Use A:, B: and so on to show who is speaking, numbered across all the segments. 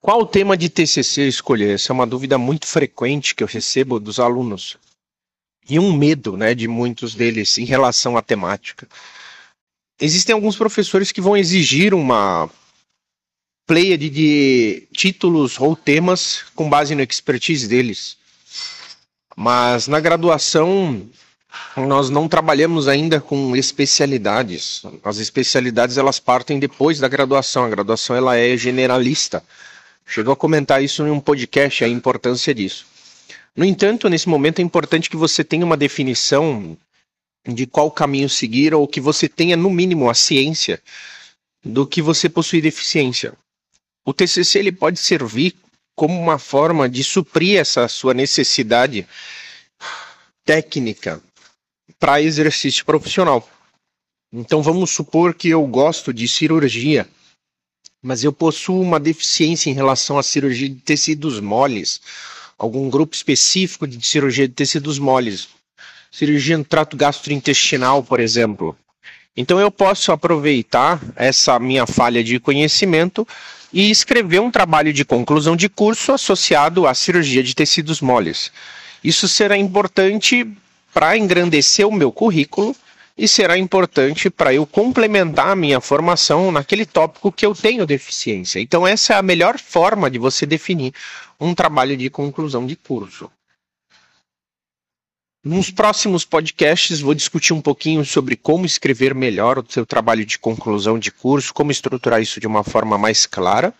A: Qual o tema de TCC escolher? Essa é uma dúvida muito frequente que eu recebo dos alunos. E um medo, né, de muitos deles em relação à temática. Existem alguns professores que vão exigir uma pleiade de títulos ou temas com base no expertise deles. Mas na graduação nós não trabalhamos ainda com especialidades. As especialidades elas partem depois da graduação. A graduação ela é generalista. Chegou a comentar isso em um podcast, a importância disso. No entanto, nesse momento é importante que você tenha uma definição de qual caminho seguir ou que você tenha, no mínimo, a ciência do que você possui deficiência. O TCC ele pode servir como uma forma de suprir essa sua necessidade técnica para exercício profissional. Então vamos supor que eu gosto de cirurgia mas eu possuo uma deficiência em relação à cirurgia de tecidos moles, algum grupo específico de cirurgia de tecidos moles, cirurgia no trato gastrointestinal, por exemplo. Então eu posso aproveitar essa minha falha de conhecimento e escrever um trabalho de conclusão de curso associado à cirurgia de tecidos moles. Isso será importante para engrandecer o meu currículo e será importante para eu complementar a minha formação naquele tópico que eu tenho deficiência. Então, essa é a melhor forma de você definir um trabalho de conclusão de curso. Nos próximos podcasts, vou discutir um pouquinho sobre como escrever melhor o seu trabalho de conclusão de curso, como estruturar isso de uma forma mais clara.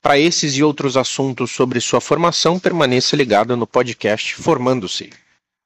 A: Para esses e outros assuntos sobre sua formação, permaneça ligado no podcast Formando-se.